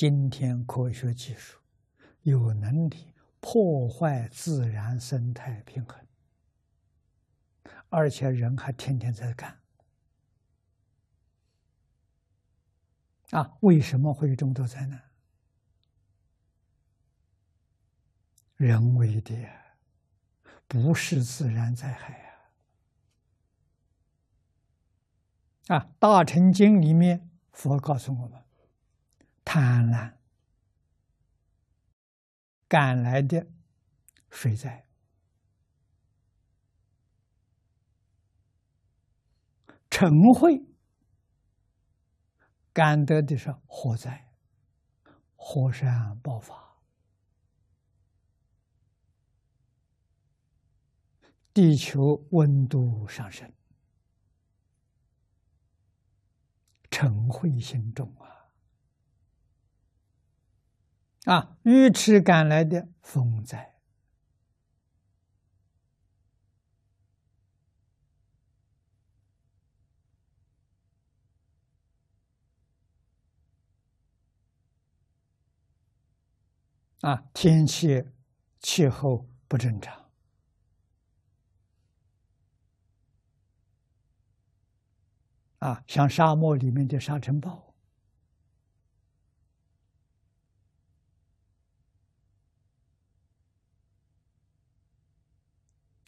今天科学技术有能力破坏自然生态平衡，而且人还天天在干。啊，为什么会有这么多灾难？人为的，不是自然灾害啊！啊，《大乘经》里面佛告诉我们。贪婪赶来的水灾，嗔恚赶得的是火灾，火山爆发，地球温度上升，晨会心重啊！啊，愚痴赶来的风灾啊，天气气候不正常啊，像沙漠里面的沙尘暴。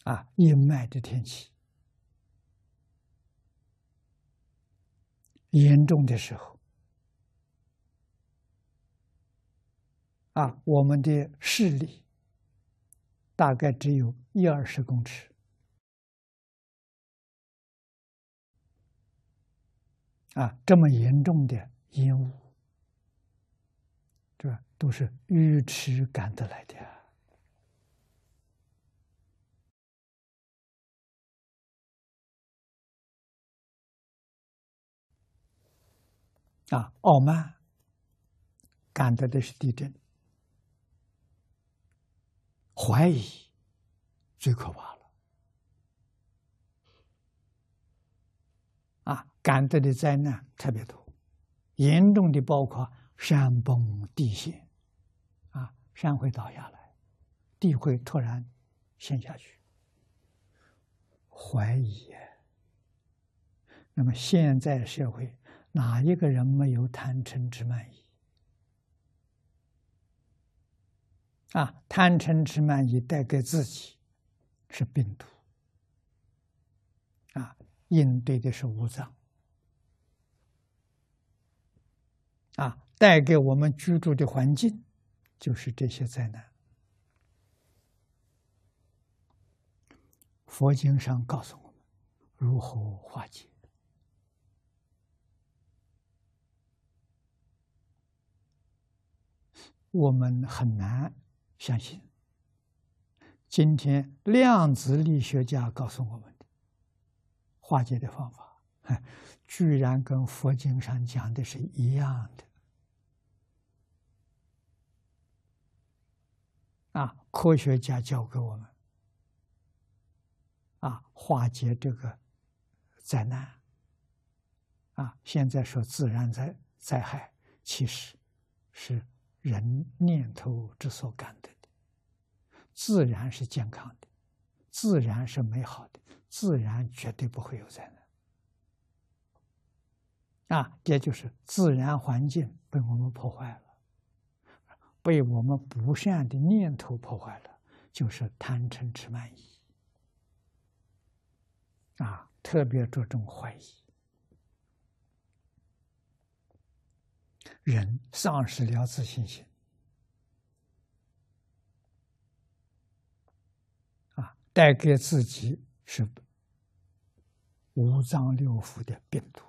啊，阴霾的天气。严重的时候，啊，我们的视力大概只有一二十公尺，啊，这么严重的烟雾，这都是愚痴赶得来的。啊，傲慢，感到的是地震；怀疑，最可怕了。啊，感到的灾难特别多，严重的包括山崩地陷，啊，山会倒下来，地会突然陷下去。怀疑，那么现在社会。哪一个人没有贪嗔痴慢疑？啊，贪嗔痴慢疑带给自己是病毒，啊，应对的是五脏，啊，带给我们居住的环境就是这些灾难。佛经上告诉我们如何化解。我们很难相信，今天量子力学家告诉我们的化解的方法，居然跟佛经上讲的是一样的。啊，科学家教给我们，啊，化解这个灾难，啊，现在说自然灾灾害，其实是。人念头之所感得的，自然是健康的，自然是美好的，自然绝对不会有灾难。啊，这就是自然环境被我们破坏了，被我们不善的念头破坏了，就是贪嗔痴慢疑。啊，特别着重怀疑。人丧失了自信心，啊，带给自己是五脏六腑的病毒，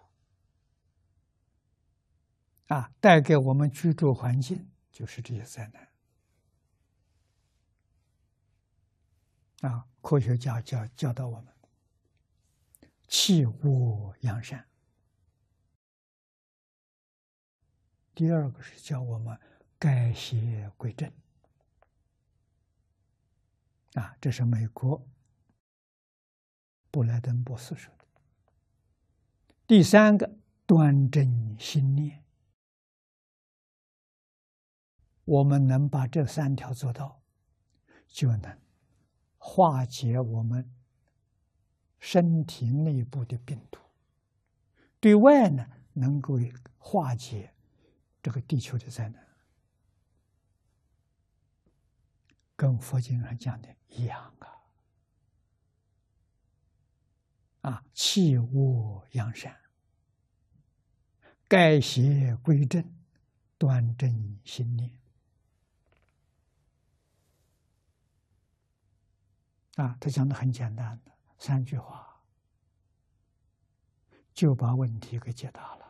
啊，带给我们居住环境就是这些灾难，啊，科学家教教导我们，弃恶扬善。第二个是教我们改邪归正，啊，这是美国布莱登博士说的。第三个端正心念，我们能把这三条做到，就能化解我们身体内部的病毒；对外呢，能够化解这个地球的灾难，跟佛经上讲的一样啊！啊，弃恶扬善，改邪归正，端正心念。啊，他讲的很简单的三句话，就把问题给解答了。